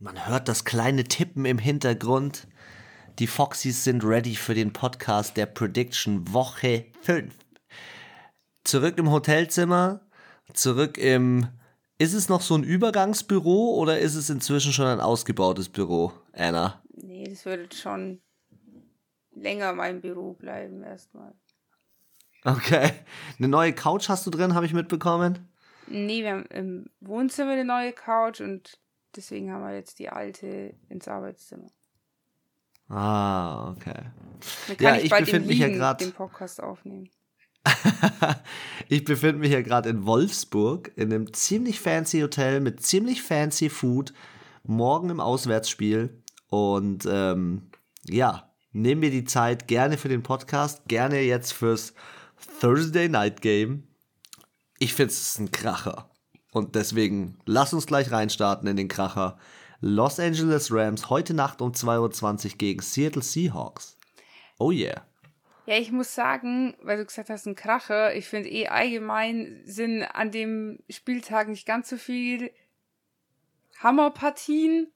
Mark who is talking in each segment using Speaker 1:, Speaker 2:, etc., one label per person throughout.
Speaker 1: Man hört das kleine Tippen im Hintergrund. Die Foxys sind ready für den Podcast der Prediction Woche 5. Zurück im Hotelzimmer, zurück im. Ist es noch so ein Übergangsbüro oder ist es inzwischen schon ein ausgebautes Büro, Anna?
Speaker 2: Nee, das würde schon länger mein Büro bleiben erstmal.
Speaker 1: Okay. Eine neue Couch hast du drin, habe ich mitbekommen?
Speaker 2: Nee, wir haben im Wohnzimmer eine neue Couch und deswegen haben wir jetzt die alte ins Arbeitszimmer.
Speaker 1: Ah, okay.
Speaker 2: Dann kann
Speaker 1: Ja,
Speaker 2: ich,
Speaker 1: ich
Speaker 2: bald
Speaker 1: befinde mich ja grad-
Speaker 2: den Podcast aufnehmen.
Speaker 1: ich befinde mich ja gerade in Wolfsburg in einem ziemlich fancy Hotel mit ziemlich fancy Food. Morgen im Auswärtsspiel. Und ähm, ja, nehmen wir die Zeit gerne für den Podcast, gerne jetzt fürs Thursday Night Game. Ich finde es ist ein Kracher. Und deswegen lass uns gleich reinstarten in den Kracher. Los Angeles Rams heute Nacht um 2.20 Uhr gegen Seattle Seahawks. Oh yeah.
Speaker 2: Ja, ich muss sagen, weil du gesagt hast, ein Kracher, ich finde eh allgemein sind an dem Spieltag nicht ganz so viel Hammerpartien.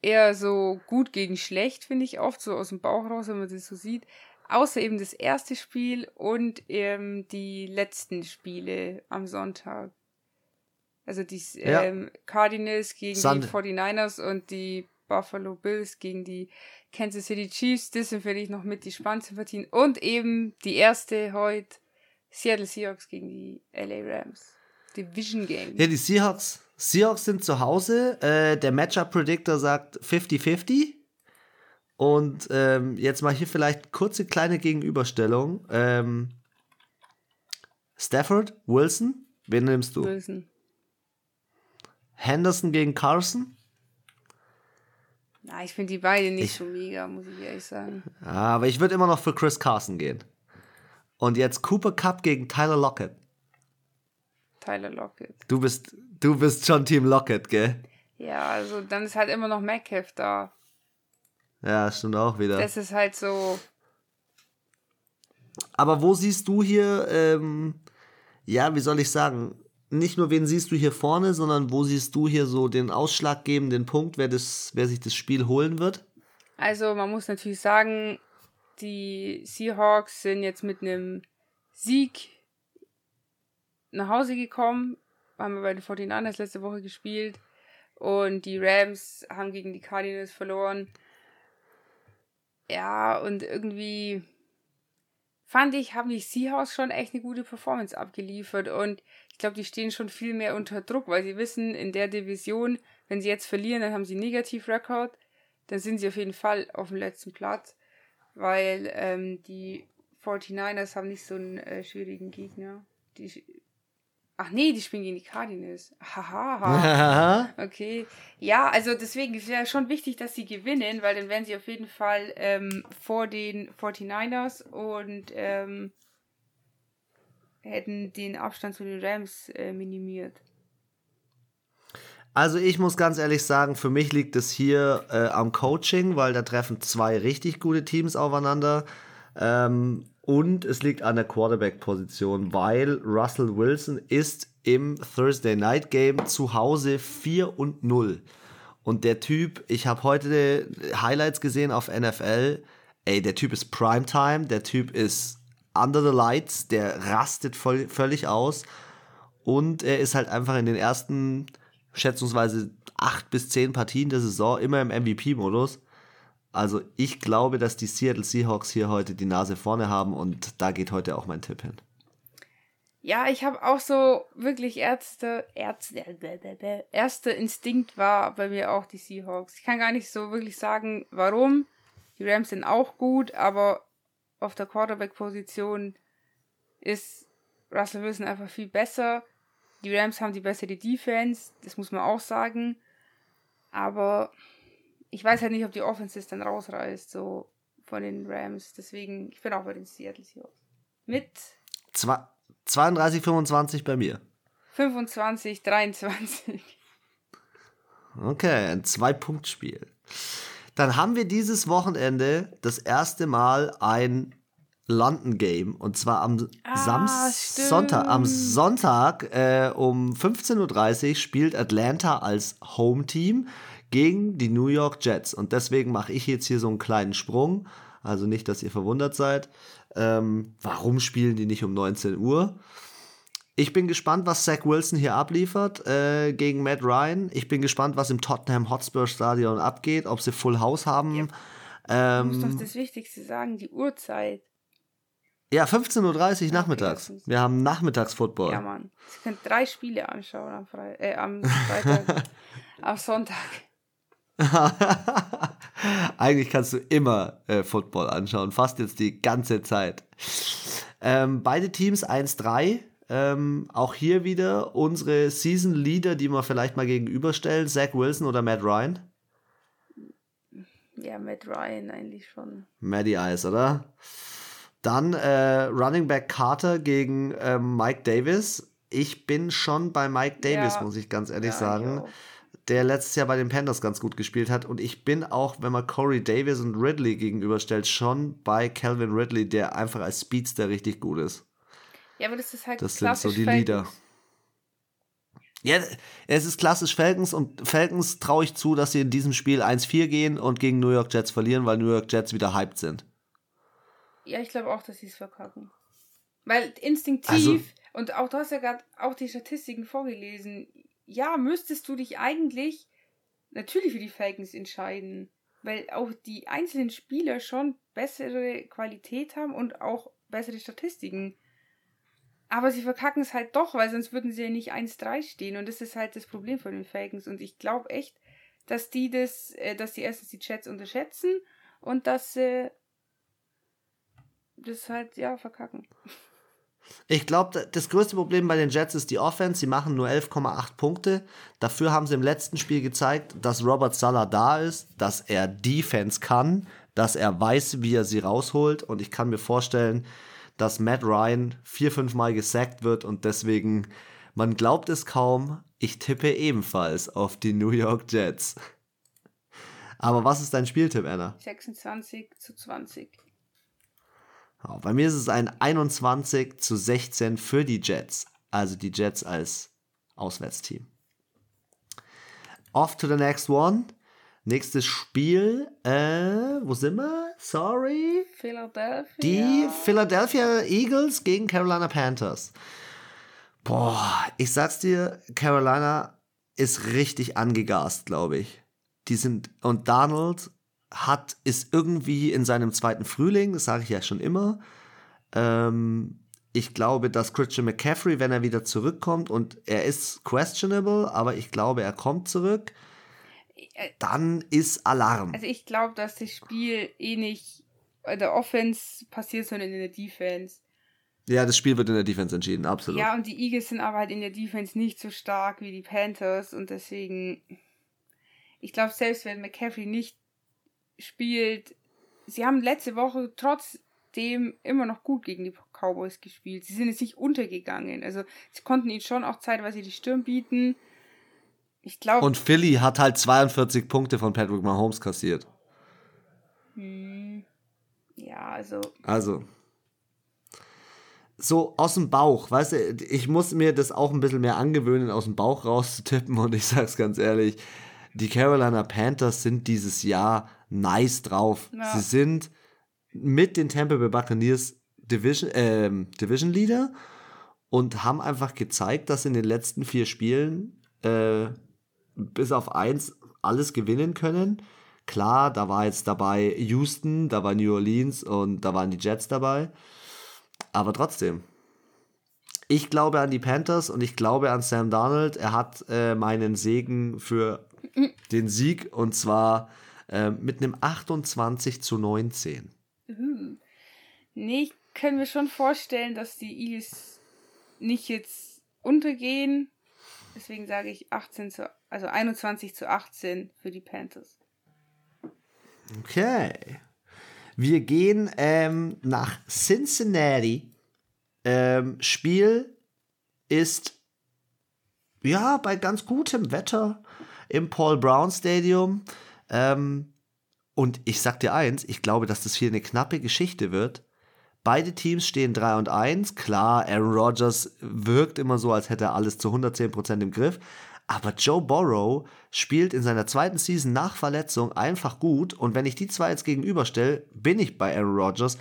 Speaker 2: Eher so gut gegen schlecht, finde ich oft, so aus dem Bauch raus, wenn man das so sieht. Außer eben das erste Spiel und ähm, die letzten Spiele am Sonntag. Also die
Speaker 1: Ja.
Speaker 2: ähm, Cardinals gegen
Speaker 1: Sunday.
Speaker 2: die 49ers und die Buffalo Bills gegen die Kansas City Chiefs. Das sind für dich noch mit die spannendsten Partien. Und eben die erste heute, Seattle Seahawks gegen die LA Rams. Division Game.
Speaker 1: Ja, die Seahawks, Seahawks sind zu Hause. Äh, der Matchup-Predictor sagt 50-50. Und ähm, jetzt mal hier vielleicht kurze kleine Gegenüberstellung. Ähm, Stafford, Wilson, wen nimmst du?
Speaker 2: Wilson.
Speaker 1: Henderson gegen Carson?
Speaker 2: Na, ich finde die beiden nicht
Speaker 1: Ich-
Speaker 2: so mega, muss ich ehrlich sagen.
Speaker 1: Aber ich würde immer noch für Chris Carson gehen. Und jetzt Cooper Cup gegen Tyler Lockett.
Speaker 2: Tyler Lockett.
Speaker 1: Du bist, du bist schon Team Lockett, gell?
Speaker 2: Ja, also dann ist halt immer noch Metcalf da.
Speaker 1: Ja, stimmt auch wieder.
Speaker 2: Das ist halt so.
Speaker 1: Aber wo siehst du hier, ähm, ja, wie soll ich sagen, nicht nur wen siehst du hier vorne, sondern wo siehst du hier so den ausschlaggebenden Punkt, wer, das, wer sich das Spiel holen wird?
Speaker 2: Also man muss natürlich sagen, die Seahawks sind jetzt mit einem Sieg nach Hause gekommen. Haben wir bei den 49ers letzte Woche gespielt. Und die Rams haben gegen die Cardinals verloren. Ja, und irgendwie fand ich, haben die Seahawks schon echt eine gute Performance abgeliefert. Und ich glaube, die stehen schon viel mehr unter Druck, weil sie wissen, in der Division, wenn sie jetzt verlieren, dann haben sie einen Negativ-Rekord dann sind sie auf jeden Fall auf dem letzten Platz, weil ähm, die 49ers haben nicht so einen äh, schwierigen Gegner. Die, ach nee, die spielen gegen die Cardinals. Hahaha. Okay. Ja, also deswegen ist ja schon wichtig, dass sie gewinnen, weil dann wären sie auf jeden Fall ähm, vor den 49ers und ähm, hätten den Abstand zu den Rams äh, minimiert.
Speaker 1: Also ich muss ganz ehrlich sagen, für mich liegt es hier äh, am Coaching, weil da treffen zwei richtig gute Teams aufeinander. Ähm, und es liegt an der Quarterback-Position, weil Russell Wilson ist im Thursday Night Game zu Hause 4 und 0. Und der Typ, ich habe heute Highlights gesehen auf NFL. Ey, der Typ ist Primetime, der Typ ist under the lights, der rastet voll, völlig aus. Und er ist halt einfach in den ersten schätzungsweise acht bis zehn Partien der Saison immer im MVP-Modus. Also ich glaube, dass die Seattle Seahawks hier heute die Nase vorne haben und da geht heute auch mein Tipp hin.
Speaker 2: Ja, ich habe auch so wirklich Ärzte, Ärzte, erster Instinkt war bei mir auch die Seahawks. Ich kann gar nicht so wirklich sagen, warum. Die Rams sind auch gut, aber auf der Quarterback-Position ist Russell Wilson einfach viel besser. Die Rams haben die bessere Defense, das muss man auch sagen. Aber ich weiß halt nicht, ob die Offense es dann rausreißt, so von den Rams. Deswegen, ich bin auch bei den Seattle Seahawks. Mit
Speaker 1: Zwei, 32, 25 bei mir.
Speaker 2: 25, 23.
Speaker 1: Okay, ein Zwei-Punkt-Spiel. Dann haben wir dieses Wochenende das erste Mal ein London Game. Und zwar am
Speaker 2: Ah,
Speaker 1: Samstag,
Speaker 2: stimmt.
Speaker 1: Sonntag, am Sonntag äh, um 15.30 Uhr spielt Atlanta als Home-Team gegen die New York Jets. Und deswegen mache ich jetzt hier so einen kleinen Sprung. Also nicht, dass ihr verwundert seid. Ähm, warum spielen die nicht um 19 Uhr? Ich bin gespannt, was Zach Wilson hier abliefert äh, gegen Matt Ryan. Ich bin gespannt, was im Tottenham Hotspur Stadion abgeht, ob sie Full House haben.
Speaker 2: Du
Speaker 1: Ähm,
Speaker 2: musst doch das Wichtigste sagen, die Uhrzeit.
Speaker 1: ja, 15.30 Uhr nachmittags. Wir haben Nachmittagsfootball.
Speaker 2: Ja, Mann. Sie können drei Spiele anschauen am, Fre äh, am Freitag. am Sonntag.
Speaker 1: Eigentlich kannst du immer äh, Football anschauen, fast jetzt die ganze Zeit. Ähm, beide Teams 1-3. Ähm, auch hier wieder unsere Season Leader, die wir vielleicht mal gegenüberstellen: Zach Wilson oder Matt Ryan?
Speaker 2: Ja, Matt Ryan eigentlich schon.
Speaker 1: Matty Ice, oder? Dann äh, Running Back Carter gegen ähm, Mike Davis. Ich bin schon bei Mike Davis,
Speaker 2: Ja.
Speaker 1: muss ich ganz ehrlich
Speaker 2: Ja,
Speaker 1: sagen.
Speaker 2: ich.
Speaker 1: Der letztes Jahr bei den Panthers ganz gut gespielt hat. Und ich bin auch, wenn man Corey Davis und Ridley gegenüberstellt, schon bei Calvin Ridley, der einfach als Speedster richtig gut ist.
Speaker 2: Ja, aber das ist halt
Speaker 1: Das sind so die
Speaker 2: Falcons.
Speaker 1: Leader. Ja, es ist klassisch Falcons und Falcons traue ich zu, dass sie in diesem Spiel 1-4 gehen und gegen New York Jets verlieren, weil New York Jets wieder hyped sind.
Speaker 2: Ja, ich glaube auch, dass sie es verkacken. Weil instinktiv,
Speaker 1: Also-
Speaker 2: und auch du hast ja gerade auch die Statistiken vorgelesen, ja, müsstest du dich eigentlich natürlich für die Falcons entscheiden. Weil auch die einzelnen Spieler schon bessere Qualität haben und auch bessere Statistiken. Aber sie verkacken es halt doch, weil sonst würden sie ja nicht 1-3 stehen. Und das ist halt das Problem von den Falcons. Und ich glaube echt, dass die das, äh, dass die erstens die Chats unterschätzen und dass sie das halt, ja, verkacken.
Speaker 1: Ich glaube, das größte Problem bei den Jets ist die Offense. Sie machen nur 11,8 Punkte. Dafür haben sie im letzten Spiel gezeigt, dass Robert Sala da ist, dass er Defense kann, dass er weiß, wie er sie rausholt. Und ich kann mir vorstellen, dass Matt Ryan vier, fünf Mal gesackt wird und deswegen, man glaubt es kaum, ich tippe ebenfalls auf die New York Jets. Aber was ist dein Spieltipp, Anna?
Speaker 2: 26 zu 20.
Speaker 1: Ja, bei mir ist es ein 21 zu 16 für die Jets. Also die Jets als Auswärtsteam. Off to the next one. Nächstes Spiel. Äh, wo sind wir? Sorry.
Speaker 2: Philadelphia.
Speaker 1: Die Philadelphia Eagles gegen Carolina Panthers. Boah, ich sag's dir, Carolina ist richtig angegast, glaube ich. Die sind, und Donald hat, ist irgendwie in seinem zweiten Frühling, das sage ich ja schon immer. Ähm, ich glaube, dass Christian McCaffrey, wenn er wieder zurückkommt, und er ist questionable, aber ich glaube, er kommt zurück, dann ist Alarm.
Speaker 2: Also ich glaube, dass das Spiel eh nicht in der Offense passiert, sondern in der Defense.
Speaker 1: Ja, das Spiel wird in der Defense entschieden, absolut.
Speaker 2: Ja, und die Eagles sind aber halt in der Defense nicht so stark wie die Panthers und deswegen, ich glaube, selbst wenn McCaffrey nicht spielt, sie haben letzte Woche trotzdem immer noch gut gegen die Cowboys gespielt. Sie sind jetzt nicht untergegangen. Also sie konnten ihnen schon auch zeitweise die Stirn bieten. Ich glaube.
Speaker 1: Und Philly hat halt 42 Punkte von Patrick Mahomes kassiert.
Speaker 2: Hm, ja, also.
Speaker 1: Also. So aus dem Bauch, weißt du, ich muss mir das auch ein bisschen mehr angewöhnen, aus dem Bauch rauszutippen und ich sag's ganz ehrlich, die Carolina Panthers sind dieses Jahr nice drauf.
Speaker 2: Ja.
Speaker 1: Sie sind mit den Tampa Bay Buccaneers Division, ähm, Division Leader und haben einfach gezeigt, dass sie in den letzten vier Spielen äh, bis auf eins alles gewinnen können. Klar, da war jetzt dabei Houston, da war New Orleans und da waren die Jets dabei. Aber trotzdem. Ich glaube an die Panthers und ich glaube an Sam Darnold. Er hat äh, meinen Segen für den Sieg und zwar äh, mit einem 28 zu 19.
Speaker 2: Uh. Nee, ich kann mir schon vorstellen, dass die Eagles nicht jetzt untergehen. Deswegen sage ich 18 zu, also 21 zu 18 für die Panthers.
Speaker 1: Okay. Wir gehen ähm, nach Cincinnati. Ähm, Spiel ist ja bei ganz gutem Wetter im Paul Brown Stadium. Ähm, und ich sag dir eins, ich glaube, dass das hier eine knappe Geschichte wird. Beide Teams stehen 3 und 1. Klar, Aaron Rodgers wirkt immer so, als hätte er alles zu 110% im Griff. Aber Joe Burrow spielt in seiner zweiten Season nach Verletzung einfach gut. Und wenn ich die zwei jetzt gegenüberstelle, bin ich bei Aaron Rodgers,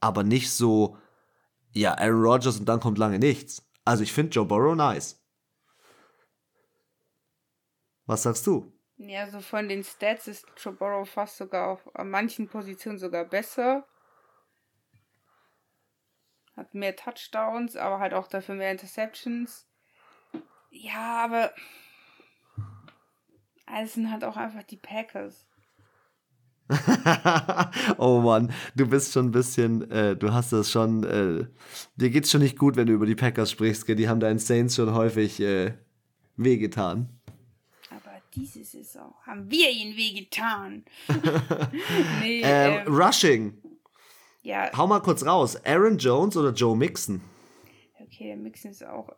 Speaker 1: aber nicht so, ja, Aaron Rodgers und dann kommt lange nichts. Also ich finde Joe Burrow nice. Was sagst du?
Speaker 2: Ja, so von den Stats ist Joe Burrow fast sogar auf manchen Positionen sogar besser. Hat mehr Touchdowns, aber halt auch dafür mehr Interceptions. Ja, aber sind halt auch einfach die Packers.
Speaker 1: oh Mann, du bist schon ein bisschen, äh, du hast das schon, äh, dir geht's schon nicht gut, wenn du über die Packers sprichst, gell? die haben deinen Saints schon häufig äh, wehgetan.
Speaker 2: Diese Saison haben wir ihnen wehgetan.
Speaker 1: nee, ähm, ähm, Rushing. Ja. Hau mal kurz raus. Aaron Jones oder Joe Mixon?
Speaker 2: Okay, der Mixon ist auch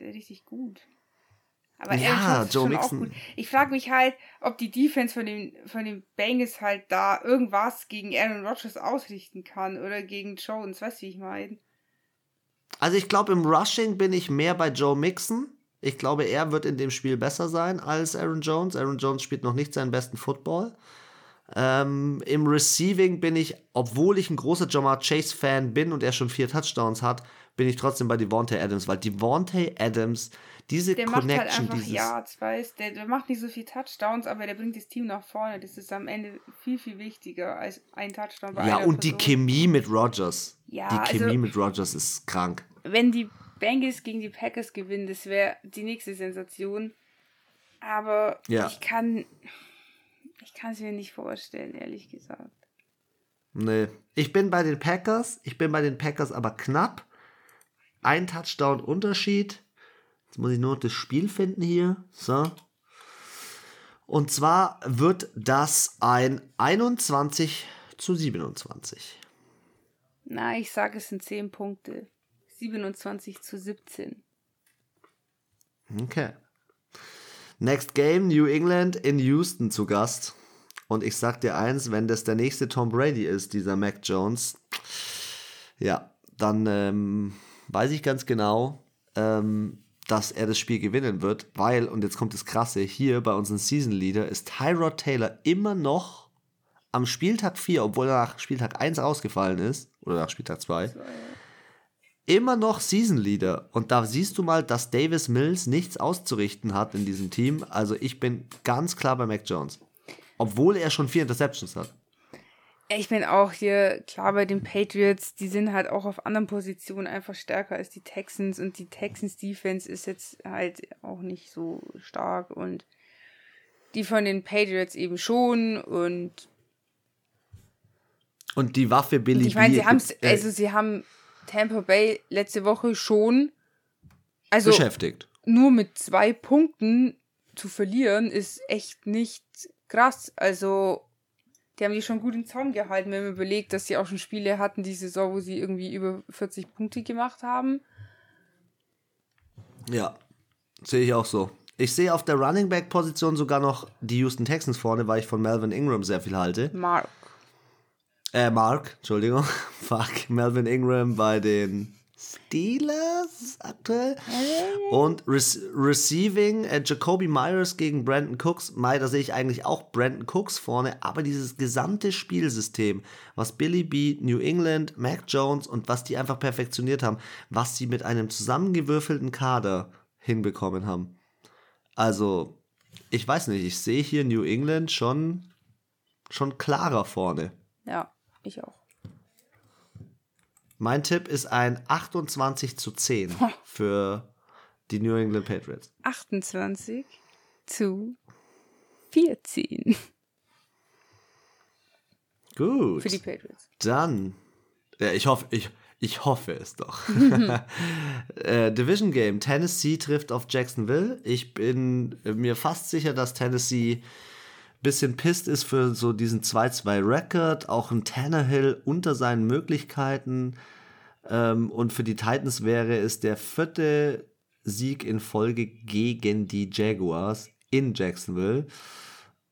Speaker 2: richtig gut. Aber ja, Joe Mixon. Ich frage mich halt, ob die Defense von den, von den Bengals halt da irgendwas gegen Aaron Rodgers ausrichten kann oder gegen Jones. Weißt du, wie ich meine?
Speaker 1: Also ich glaube, im Rushing bin ich mehr bei Joe Mixon. Ich glaube, er wird in dem Spiel besser sein als Aaron Jones. Aaron Jones spielt noch nicht seinen besten Football. Ähm, Im Receiving bin ich, obwohl ich ein großer Jamar Chase-Fan bin und er schon vier Touchdowns hat, bin ich trotzdem bei Devontae Adams, weil Devontae Adams, diese
Speaker 2: der
Speaker 1: Connection,
Speaker 2: macht halt einfach dieses Yards, weißt der, der macht nicht so viel Touchdowns, aber der bringt das Team nach vorne. Das ist am Ende viel, viel wichtiger als ein Touchdown
Speaker 1: bei Ja, und Person. die Chemie mit Rogers. Ja, die Chemie also, mit Rogers ist krank.
Speaker 2: Wenn die Bengals gegen die Packers gewinnen, das wäre die nächste Sensation. Aber ja. ich kann ich kann es mir nicht vorstellen, ehrlich gesagt.
Speaker 1: Nee. Ich bin bei den Packers. Ich bin bei den Packers aber knapp. Ein Touchdown Unterschied. Jetzt muss ich nur das Spiel finden hier. So. Und zwar wird das ein 21 zu 27.
Speaker 2: Na, ich sage, es sind 10 Punkte. 27 zu 17.
Speaker 1: Okay. Next Game, New England in Houston zu Gast. Und ich sag dir eins, wenn das der nächste Tom Brady ist, dieser Mac Jones, ja, dann ähm, weiß ich ganz genau, ähm, dass er das Spiel gewinnen wird, weil, und jetzt kommt das Krasse, hier bei unserem Season Leader ist Tyrod Taylor immer noch am Spieltag 4, obwohl er nach Spieltag 1 ausgefallen ist, oder nach Spieltag 2, immer noch Season Leader. Und da siehst du mal, dass Davis Mills nichts auszurichten hat in diesem Team. Also ich bin ganz klar bei Mac Jones. Obwohl er schon vier Interceptions hat.
Speaker 2: Ich bin auch hier klar bei den Patriots. Die sind halt auch auf anderen Positionen einfach stärker als die Texans. Und die Texans Defense ist jetzt halt auch nicht so stark. Und die von den Patriots eben schon. Und
Speaker 1: und die Waffe Billy
Speaker 2: Ich meine, sie haben äh, also sie haben Tampa Bay letzte Woche schon
Speaker 1: also beschäftigt.
Speaker 2: Nur mit zwei Punkten zu verlieren ist echt nicht krass. Also die haben die schon gut im Zaum gehalten, wenn man überlegt, dass sie auch schon Spiele hatten die Saison, wo sie irgendwie über 40 Punkte gemacht haben.
Speaker 1: Ja, sehe ich auch so. Ich sehe auf der Running Back Position sogar noch die Houston Texans vorne, weil ich von Melvin Ingram sehr viel halte.
Speaker 2: Mark.
Speaker 1: Äh, Mark, Entschuldigung. Fuck, Melvin Ingram bei den Steelers aktuell. Und Re Receiving äh, Jacoby Myers gegen Brandon Cooks. Mai, da sehe ich eigentlich auch Brandon Cooks vorne, aber dieses gesamte Spielsystem, was Billy B, New England, Mac Jones und was die einfach perfektioniert haben, was sie mit einem zusammengewürfelten Kader hinbekommen haben. Also, ich weiß nicht, ich sehe hier New England schon, schon klarer vorne.
Speaker 2: Ja. Ich auch.
Speaker 1: Mein Tipp ist ein 28 zu 10 für die New England Patriots.
Speaker 2: 28 zu 14.
Speaker 1: Gut.
Speaker 2: Für die Patriots.
Speaker 1: Dann, ja, ich hoffe, ich, ich hoffe es doch. äh, Division Game. Tennessee trifft auf Jacksonville. Ich bin mir fast sicher, dass Tennessee bisschen pisst ist für so diesen 2-2-Record, auch ein Tannehill unter seinen Möglichkeiten. Ähm, und für die Titans wäre es der vierte Sieg in Folge gegen die Jaguars in Jacksonville.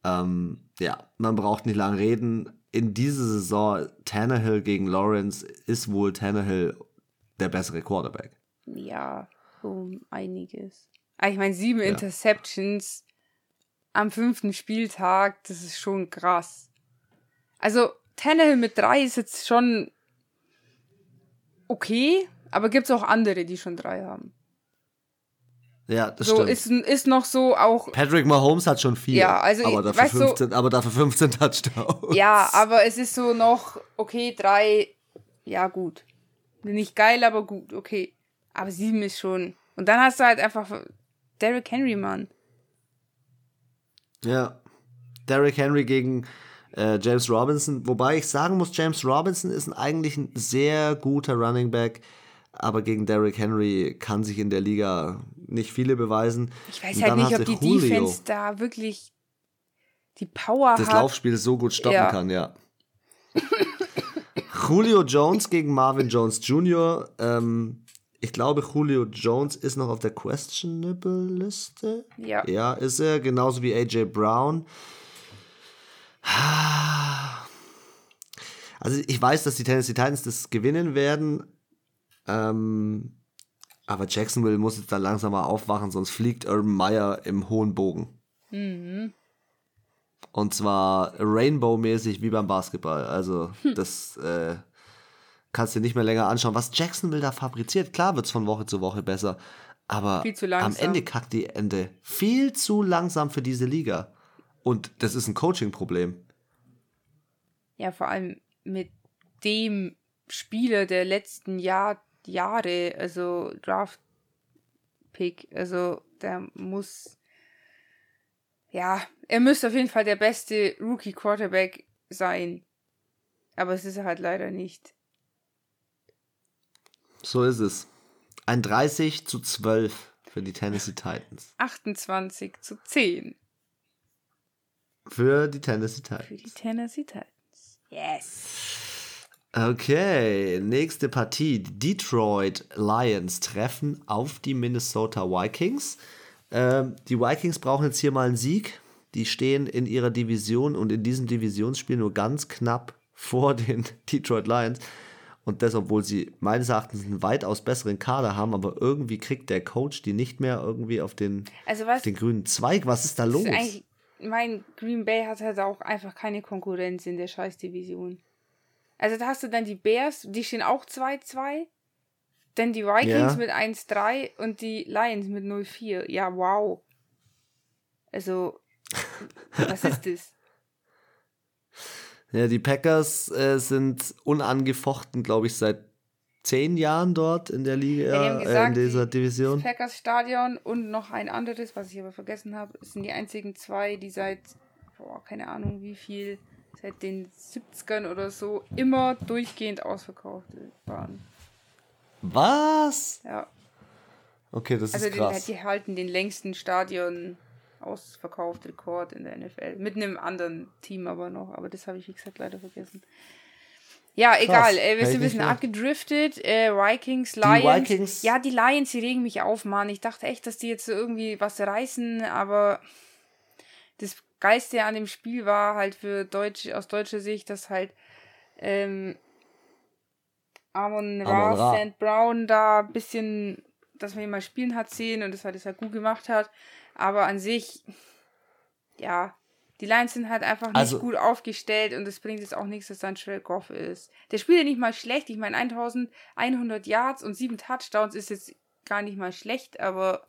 Speaker 1: Ähm, ja, man braucht nicht lange reden. in dieser Saison Tannehill gegen Lawrence ist wohl Tannehill der bessere Quarterback.
Speaker 2: Ja, um einiges. Aber ich meine, sieben ja. Interceptions am fünften Spieltag, das ist schon krass. Also, Tannehill mit drei ist jetzt schon okay, aber gibt es auch andere, die schon drei haben.
Speaker 1: Ja, das
Speaker 2: so
Speaker 1: stimmt.
Speaker 2: Ist, ist noch so auch.
Speaker 1: Patrick Mahomes hat schon vier.
Speaker 2: Ja, also
Speaker 1: aber dafür, 15,
Speaker 2: so,
Speaker 1: aber dafür 15 Touchdowns.
Speaker 2: Ja, aber es ist so noch, okay, drei, ja, gut. Nicht geil, aber gut, okay. Aber sieben ist schon. Und dann hast du halt einfach Derrick Henry, Mann.
Speaker 1: Ja. Derrick Henry gegen äh, James Robinson. Wobei ich sagen muss, James Robinson ist ein, eigentlich ein sehr guter Running Back. Aber gegen Derrick Henry kann sich in der Liga nicht viele beweisen.
Speaker 2: Ich weiß halt nicht, ob die Julio, Defense da wirklich die Power
Speaker 1: das
Speaker 2: hat.
Speaker 1: Das Laufspiel so gut stoppen ja. kann, ja. Julio Jones gegen Marvin Jones Jr. Ähm, ich glaube, Julio Jones ist noch auf der Questionable-Liste.
Speaker 2: Ja.
Speaker 1: Ja, ist er. Genauso wie AJ Brown. Also ich weiß, dass die Tennessee Titans das gewinnen werden. Ähm, aber Jacksonville muss jetzt dann langsam mal aufwachen, sonst fliegt Urban Meyer im hohen Bogen.
Speaker 2: Mhm.
Speaker 1: Und zwar Rainbow-mäßig wie beim Basketball. Also hm. das äh, kannst du dir nicht mehr länger anschauen. Was Jacksonville da fabriziert, klar wird es von Woche zu Woche besser. Aber am Ende kackt die Ende. Viel zu langsam für diese Liga. Und das ist ein Coaching-Problem.
Speaker 2: Ja, vor allem mit dem Spieler der letzten Jahr, Jahre, also Draft-Pick, also der muss ja, er müsste auf jeden Fall der beste Rookie-Quarterback sein. Aber es ist er halt leider nicht.
Speaker 1: So ist es. Ein 30 zu 12 für die Tennessee Titans.
Speaker 2: 28 zu 10.
Speaker 1: Für die Tennessee Titans.
Speaker 2: Für die Tennessee Titans. Yes.
Speaker 1: Okay, nächste Partie. Die Detroit Lions treffen auf die Minnesota Vikings. Ähm, die Vikings brauchen jetzt hier mal einen Sieg. Die stehen in ihrer Division und in diesem Divisionsspiel nur ganz knapp vor den Detroit Lions. Und das, obwohl sie meines Erachtens einen weitaus besseren Kader haben, aber irgendwie kriegt der Coach die nicht mehr irgendwie auf den,
Speaker 2: also was,
Speaker 1: auf den grünen Zweig. Was ist da los? Ist
Speaker 2: mein Green Bay hat halt auch einfach keine Konkurrenz in der Scheiß-Division. Also da hast du dann die Bears, die stehen auch 2-2. Dann die Vikings ja. mit 1-3 und die Lions mit 0-4. Ja, wow. Also, was ist das?
Speaker 1: Ja, die Packers äh, sind unangefochten, glaube ich, seit zehn Jahren dort in der Liga, ja, gesagt, äh, in dieser Division.
Speaker 2: Das Packers Stadion und noch ein anderes, was ich aber vergessen habe, sind die einzigen zwei, die seit, boah, keine Ahnung wie viel, seit den 70ern oder so immer durchgehend ausverkauft waren.
Speaker 1: Was?
Speaker 2: Ja.
Speaker 1: Okay, das
Speaker 2: also
Speaker 1: ist krass.
Speaker 2: Also die halten den längsten Stadion ausverkauft Rekord in der NFL. Mit einem anderen Team aber noch, aber das habe ich, wie gesagt, leider vergessen. Ja, Krass. egal. Äh, wir sind ein bisschen abgedriftet. Äh, Vikings, Lions. Die Vikings. Ja, die Lions, die regen mich auf, Mann. Ich dachte echt, dass die jetzt so irgendwie was reißen, aber das Geiste an dem Spiel war halt für Deutsch, aus deutscher Sicht, dass halt ähm, Amon Ra, Ra. St. Brown da ein bisschen, dass man ihn mal spielen hat sehen und das halt, das halt gut gemacht hat. Aber an sich, ja, die Lions sind halt einfach nicht also, gut aufgestellt und es bringt jetzt auch nichts, dass dann Shrek Goff ist. Der spielt ja nicht mal schlecht. Ich meine, 1100 Yards und 7 Touchdowns ist jetzt gar nicht mal schlecht, aber.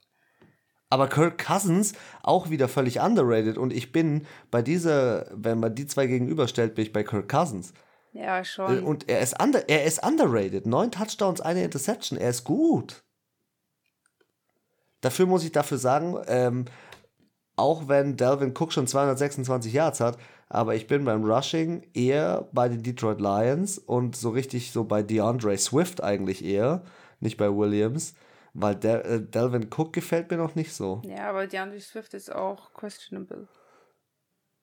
Speaker 1: Aber Kirk Cousins auch wieder völlig underrated und ich bin bei dieser, wenn man die zwei gegenüberstellt, bin ich bei Kirk Cousins.
Speaker 2: Ja, schon.
Speaker 1: Und er ist, under, er ist underrated. Neun Touchdowns, eine Interception. Er ist gut. Dafür muss ich dafür sagen, ähm, auch wenn Delvin Cook schon 226 Yards hat, aber ich bin beim Rushing eher bei den Detroit Lions und so richtig so bei DeAndre Swift eigentlich eher, nicht bei Williams, weil der, äh, Delvin Cook gefällt mir noch nicht so.
Speaker 2: Ja, aber DeAndre Swift ist auch questionable.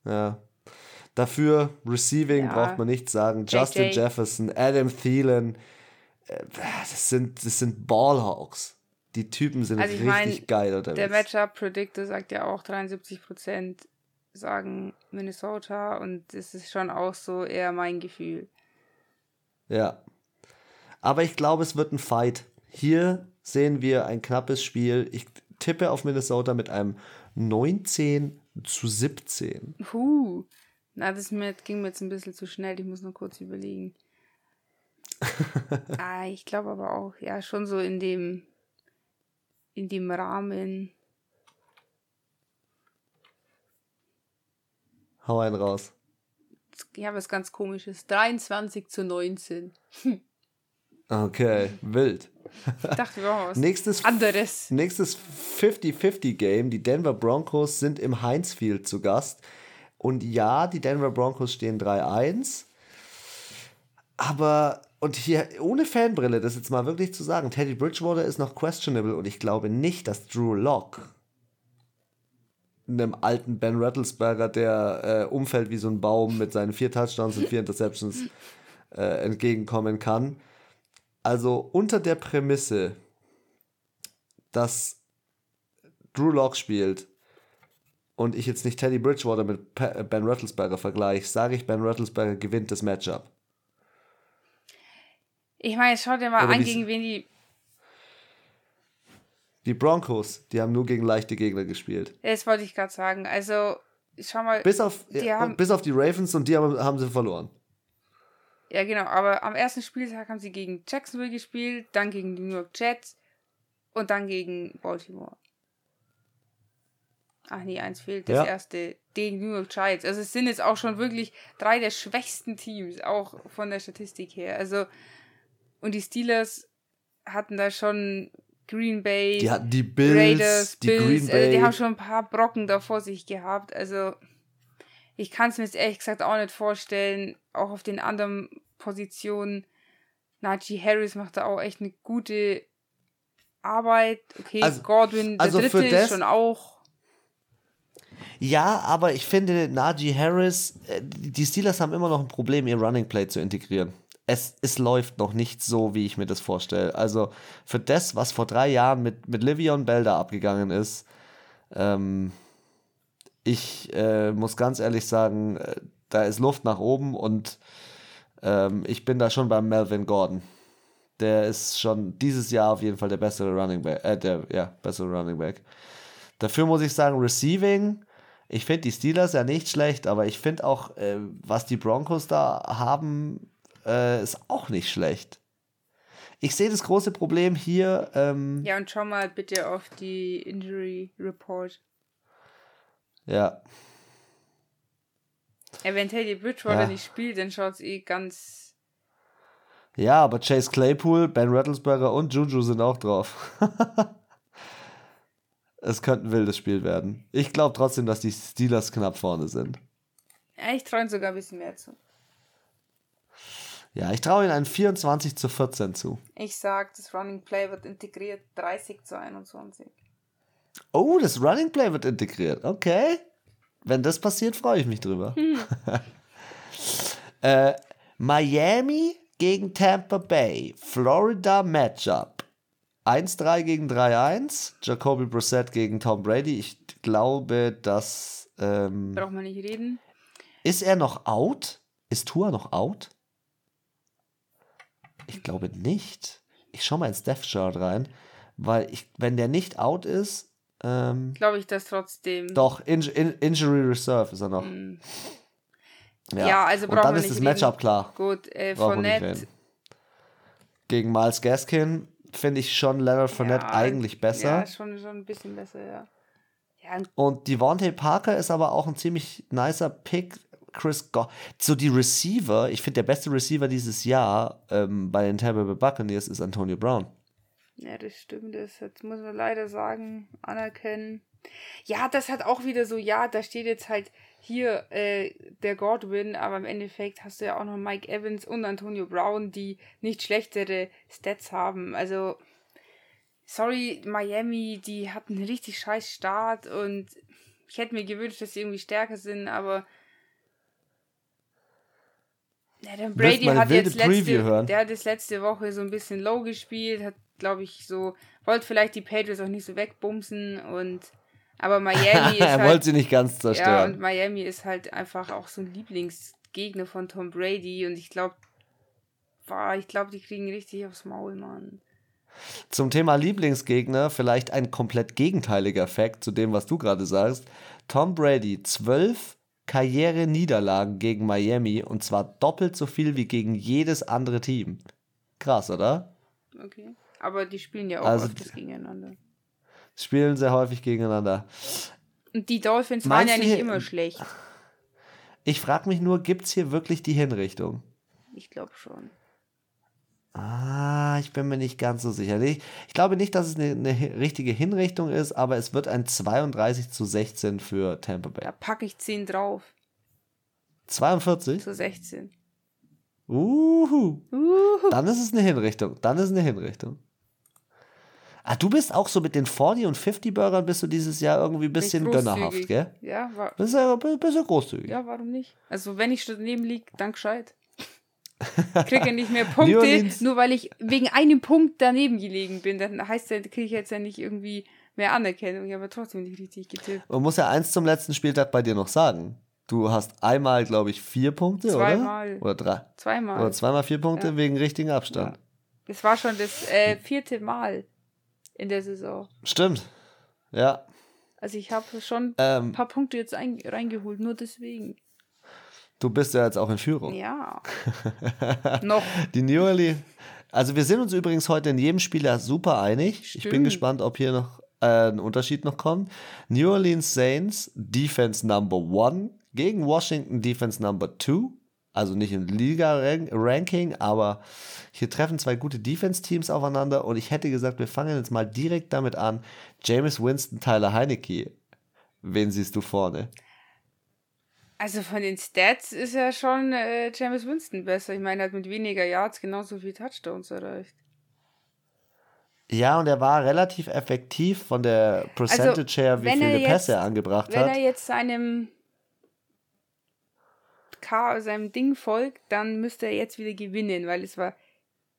Speaker 1: Ja. Dafür Receiving ja. braucht man nichts sagen. Justin Jefferson, Adam Thielen, äh, das sind, das sind Ballhawks. Die Typen sind also richtig mein, geil
Speaker 2: unterwegs. Der Matchup Predictor sagt ja auch 73% sagen Minnesota und das ist schon auch so eher mein Gefühl.
Speaker 1: Ja. Aber ich glaube, es wird ein Fight. Hier sehen wir ein knappes Spiel. Ich tippe auf Minnesota mit einem 19 zu 17.
Speaker 2: Puh. Na, das mit, ging mir jetzt ein bisschen zu schnell. Ich muss noch kurz überlegen. ah, ich glaube aber auch, ja, schon so in dem, in dem Rahmen.
Speaker 1: Hau einen raus.
Speaker 2: Ich habe was ganz komisches. 23 zu 19.
Speaker 1: Okay, wild.
Speaker 2: Ich dachte, wir was
Speaker 1: nächstes,
Speaker 2: anderes.
Speaker 1: Nächstes 50-50-Game. Die Denver Broncos sind im Heinz Field zu Gast. Und ja, die Denver Broncos stehen 3-1. Aber, und hier ohne Fanbrille, das jetzt mal wirklich zu sagen, Teddy Bridgewater ist noch questionable und ich glaube nicht, dass Drew Locke einem alten Ben Rattlesberger, der äh, umfällt wie so ein Baum mit seinen vier Touchdowns und vier Interceptions, äh, entgegenkommen kann. Also unter der Prämisse, dass Drew Locke spielt und ich jetzt nicht Teddy Bridgewater mit Ben Rattlesberger vergleiche, sage ich, Ben Rattlesberger gewinnt das Matchup.
Speaker 2: Ich meine, schau dir mal Oder an, gegen wen die
Speaker 1: die Broncos, die haben nur gegen leichte Gegner gespielt.
Speaker 2: Das wollte ich gerade sagen. Also, schau mal.
Speaker 1: Bis auf die, ja, haben, bis auf die Ravens und die haben, haben sie verloren.
Speaker 2: Ja, genau. Aber am ersten Spieltag haben sie gegen Jacksonville gespielt, dann gegen die New York Jets und dann gegen Baltimore. Ach nee, eins fehlt. Das ja. erste gegen New York Giants. Also es sind jetzt auch schon wirklich drei der schwächsten Teams, auch von der Statistik her. Also, und die Steelers hatten da schon Green Bay,
Speaker 1: die hatten die Bills, Raiders, die
Speaker 2: Bills,
Speaker 1: Green Bay.
Speaker 2: Also die haben schon ein paar Brocken da vor sich gehabt. Also ich kann es mir jetzt ehrlich gesagt auch nicht vorstellen. Auch auf den anderen Positionen. Najee Harris macht da auch echt eine gute Arbeit. Okay, also, Godwin, der also dritte ist schon auch.
Speaker 1: Ja, aber ich finde, Najee Harris, äh, die Steelers haben immer noch ein Problem, ihr Running Play zu integrieren es, es läuft noch nicht so, wie ich mir das vorstelle. Also für das, was vor drei Jahren mit, mit Livion Bell da abgegangen ist, ähm, ich äh, muss ganz ehrlich sagen, äh, da ist Luft nach oben und ähm, ich bin da schon beim Melvin Gordon. Der ist schon dieses Jahr auf jeden Fall der bessere Running Back, äh, der, ja, bessere Running Back. Dafür muss ich sagen, Receiving, ich finde die Steelers ja nicht schlecht, aber ich finde auch, äh, was die Broncos da haben, äh, ist auch nicht schlecht. Ich sehe das große Problem hier. Ähm,
Speaker 2: ja, und schau mal bitte auf die Injury Report. Ja. wenn Teddy Bridgewater ja. nicht spielt, dann schaut es eh ganz.
Speaker 1: Ja, aber Chase Claypool, Ben Rattlesberger und Juju sind auch drauf. es könnte ein wildes Spiel werden. Ich glaube trotzdem, dass die Steelers knapp vorne sind.
Speaker 2: Ja, ich traue sogar ein bisschen mehr zu.
Speaker 1: Ja, ich traue ihnen ein 24 zu 14 zu.
Speaker 2: Ich sag, das Running Play wird integriert 30 zu 21.
Speaker 1: Oh, das Running Play wird integriert. Okay. Wenn das passiert, freue ich mich drüber. Hm. äh, Miami gegen Tampa Bay. Florida Matchup. 1-3 gegen 3-1. Jacoby Brissett gegen Tom Brady. Ich glaube, dass. Ähm,
Speaker 2: Braucht man nicht reden.
Speaker 1: Ist er noch out? Ist Tua noch out? Ich glaube nicht. Ich schaue mal ins Death Chart rein, weil ich, wenn der nicht out ist, ähm,
Speaker 2: glaube ich das trotzdem.
Speaker 1: Doch, in, in, Injury Reserve ist er noch. Mm.
Speaker 2: Ja. ja, also
Speaker 1: Und dann ist das Matchup klar.
Speaker 2: Gut, äh, Fournette.
Speaker 1: Gegen Miles Gaskin finde ich schon Leonard Fournette ja, eigentlich besser.
Speaker 2: Ja, schon, schon ein bisschen besser, ja. ja.
Speaker 1: Und Devontae Parker ist aber auch ein ziemlich nicer Pick Chris Go so die Receiver, ich finde der beste Receiver dieses Jahr ähm, bei den Tampa Bay Buccaneers ist Antonio Brown.
Speaker 2: Ja, das stimmt, das jetzt muss man leider sagen, anerkennen. Ja, das hat auch wieder so, ja, da steht jetzt halt hier äh, der Godwin, aber im Endeffekt hast du ja auch noch Mike Evans und Antonio Brown, die nicht schlechtere Stats haben. Also, sorry, Miami, die hatten einen richtig scheiß Start und ich hätte mir gewünscht, dass sie irgendwie stärker sind, aber ja, der Brady hat jetzt letzte, der hat das letzte Woche so ein bisschen low gespielt, hat, glaube ich, so, wollte vielleicht die Patriots auch nicht so wegbumsen und Aber Miami ist
Speaker 1: er
Speaker 2: halt,
Speaker 1: wollte sie nicht ganz
Speaker 2: ja,
Speaker 1: zerstören.
Speaker 2: und Miami ist halt einfach auch so ein Lieblingsgegner von Tom Brady und ich glaube, ich glaube, die kriegen richtig aufs Maul, Mann.
Speaker 1: Zum Thema Lieblingsgegner vielleicht ein komplett gegenteiliger Effekt zu dem, was du gerade sagst. Tom Brady, zwölf Karriere-Niederlagen gegen Miami und zwar doppelt so viel wie gegen jedes andere Team. Krass, oder?
Speaker 2: Okay. Aber die spielen ja auch
Speaker 1: Also-
Speaker 2: öfters gegeneinander.
Speaker 1: Spielen sehr häufig gegeneinander.
Speaker 2: Und die Dolphins
Speaker 1: Meinst
Speaker 2: waren ja nicht immer schlecht.
Speaker 1: Ich frage mich nur, gibt es hier wirklich die Hinrichtung?
Speaker 2: Ich glaube schon.
Speaker 1: Ah, ich bin mir nicht ganz so sicher. Ich, ich glaube nicht, dass es eine, eine richtige Hinrichtung ist, aber es wird ein 32 zu 16 für Tampa Bay.
Speaker 2: Da packe ich 10 drauf.
Speaker 1: 42?
Speaker 2: Zu 16.
Speaker 1: Uhu.
Speaker 2: Uhu.
Speaker 1: Dann ist es eine Hinrichtung. Dann ist es eine Hinrichtung. Ah, du bist auch so mit den 40 und 50 Burgern bist du dieses Jahr irgendwie ein bisschen gönnerhaft, gell?
Speaker 2: Ja, war,
Speaker 1: Bist ja ein bisschen großzügig.
Speaker 2: ja, warum nicht? Also, wenn ich daneben liege, dann gescheit. Ich kriege ja nicht mehr Punkte, nur weil ich wegen einem Punkt daneben gelegen bin. Dann heißt ja, kriege ich jetzt ja nicht irgendwie mehr Anerkennung. Ich habe trotzdem nicht richtig getippt.
Speaker 1: Man muss ja eins zum letzten Spieltag bei dir noch sagen. Du hast einmal, glaube ich, vier Punkte,
Speaker 2: Zweimal.
Speaker 1: oder? Oder drei.
Speaker 2: Zweimal.
Speaker 1: Oder zweimal vier Punkte
Speaker 2: Ja.
Speaker 1: wegen richtigen Abstand.
Speaker 2: Das war schon das äh, vierte Mal in der Saison.
Speaker 1: Stimmt. Ja.
Speaker 2: Also ich habe schon ein
Speaker 1: Ähm,
Speaker 2: paar Punkte jetzt ein, reingeholt, nur deswegen.
Speaker 1: Du bist ja jetzt auch in Führung.
Speaker 2: Ja. Noch.
Speaker 1: Die New Orleans. Also wir sind uns übrigens heute in jedem Spiel ja super einig. Ich bin
Speaker 2: Stimmt.
Speaker 1: gespannt, ob hier noch äh, ein Unterschied noch kommt. New Orleans Saints Defense Number One gegen Washington Defense Number Two. Also nicht im Liga-Ranking, aber hier treffen zwei gute Defense-Teams aufeinander und ich hätte gesagt, wir fangen jetzt mal direkt damit an. James Winston, Tyler Heinecke. Wen siehst du vorne?
Speaker 2: Also von den Stats ist ja schon äh, James Winston besser. Ich meine, er hat mit weniger Yards genauso viele Touchdowns erreicht.
Speaker 1: Ja, und er war relativ effektiv von der Percentage her, wie
Speaker 2: wenn er
Speaker 1: viele
Speaker 2: jetzt-
Speaker 1: Pässe er angebracht
Speaker 2: Wenn
Speaker 1: hat.
Speaker 2: er jetzt seinem K seinem Ding folgt, dann müsste er jetzt wieder gewinnen, weil es war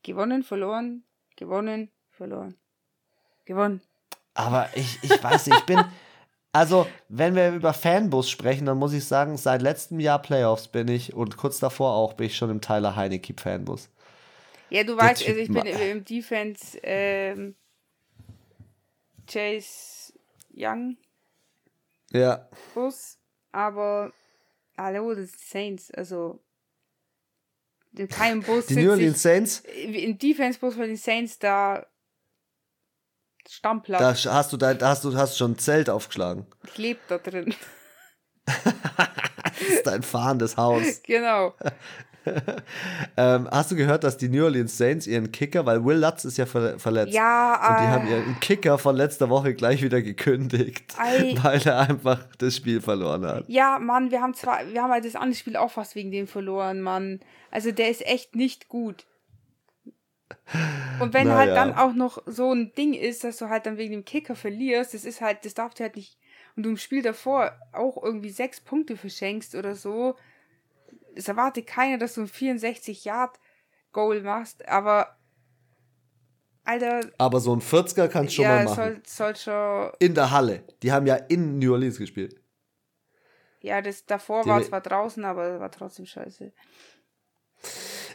Speaker 2: gewonnen, verloren, gewonnen, verloren. Gewonnen.
Speaker 1: Aber ich, ich weiß nicht, ich bin. Also, wenn wir über Fanbus sprechen, dann muss ich sagen, seit letztem Jahr Playoffs bin ich und kurz davor auch bin ich schon im Tyler Heinecke Fanbus.
Speaker 2: Ja, du weißt, also ich bin im Defense ähm, Chase Young
Speaker 1: Ja.
Speaker 2: Bus, aber hallo, das ist Saints, also in keinem Bus
Speaker 1: Die New Orleans Saints,
Speaker 2: im Defense-Bus von den Saints da Stammplatz.
Speaker 1: da hast du, da, hast du hast schon ein Zelt aufgeschlagen.
Speaker 2: Ich lebe da drin.
Speaker 1: Das ist dein fahrendes Haus.
Speaker 2: genau.
Speaker 1: Ähm, hast du gehört, dass die New Orleans Saints ihren Kicker, weil Will Lutz ist ja ver verletzt.
Speaker 2: Ja,
Speaker 1: Und die
Speaker 2: äh,
Speaker 1: haben ihren Kicker von letzter Woche gleich wieder gekündigt,
Speaker 2: Ei.
Speaker 1: weil er einfach das Spiel verloren hat.
Speaker 2: Ja, Mann, wir haben zwar, wir haben halt das andere Spiel auch fast wegen dem verloren, Mann. Also der ist echt nicht gut. Und wenn
Speaker 1: Naja.
Speaker 2: halt dann auch noch so ein Ding ist, dass du halt dann wegen dem Kicker verlierst, das ist halt, das darfst du halt nicht. Und du im Spiel davor auch irgendwie sechs Punkte verschenkst oder so. Es erwartet keiner, dass du ein 64 Yard Goal machst, aber Alter,
Speaker 1: Aber so ein 40er kannst du schon
Speaker 2: ja,
Speaker 1: mal
Speaker 2: es
Speaker 1: machen.
Speaker 2: soll, soll schon.
Speaker 1: In der Halle. Die haben ja in New Orleans gespielt.
Speaker 2: Ja, das davor war zwar draußen, aber war trotzdem scheiße.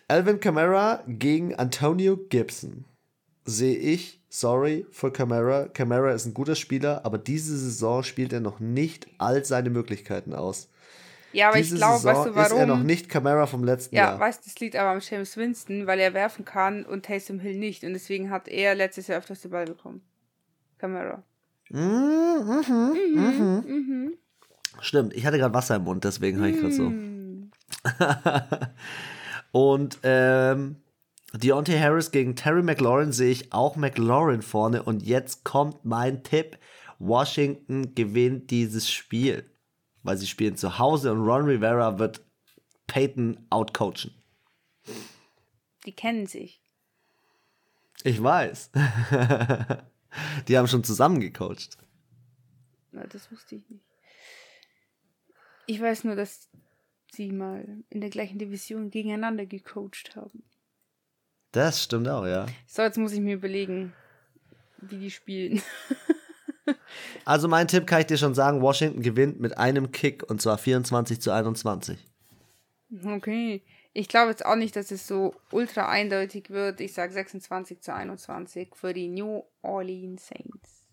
Speaker 1: Alvin Kamara gegen Antonio Gibson. Sehe ich, sorry für Kamara. Kamara ist ein guter Spieler, aber diese Saison spielt er noch nicht all seine Möglichkeiten aus.
Speaker 2: Ja, aber
Speaker 1: diese
Speaker 2: ich glaube, weißt du warum?
Speaker 1: ist er noch nicht Kamara vom letzten
Speaker 2: Ja,
Speaker 1: Jahr.
Speaker 2: weißt du, das liegt aber am James Winston, weil er werfen kann und Taysom Hill nicht. Und deswegen hat er letztes Jahr öfters den Ball bekommen. Camera.
Speaker 1: Mhm, mhm, mhm.
Speaker 2: Mhm.
Speaker 1: Stimmt, ich hatte gerade Wasser im Mund, deswegen habe ich gerade so. Und ähm, Deontay Harris gegen Terry McLaurin sehe ich auch McLaurin vorne. Und jetzt kommt mein Tipp. Washington gewinnt dieses Spiel. Weil sie spielen zu Hause und Ron Rivera wird Peyton outcoachen.
Speaker 2: Die kennen sich.
Speaker 1: Ich weiß. Die haben schon zusammen gecoacht.
Speaker 2: Na, das wusste ich nicht. Ich weiß nur, dass sie mal in der gleichen Division gegeneinander gecoacht haben.
Speaker 1: Das stimmt auch, ja.
Speaker 2: So, jetzt muss ich mir überlegen, wie die spielen.
Speaker 1: Also mein Tipp kann ich dir schon sagen, Washington gewinnt mit einem Kick und zwar 24 zu 21.
Speaker 2: Okay. Ich glaube jetzt auch nicht, dass es so ultra eindeutig wird. Ich sage 26 zu 21 für die New Orleans Saints.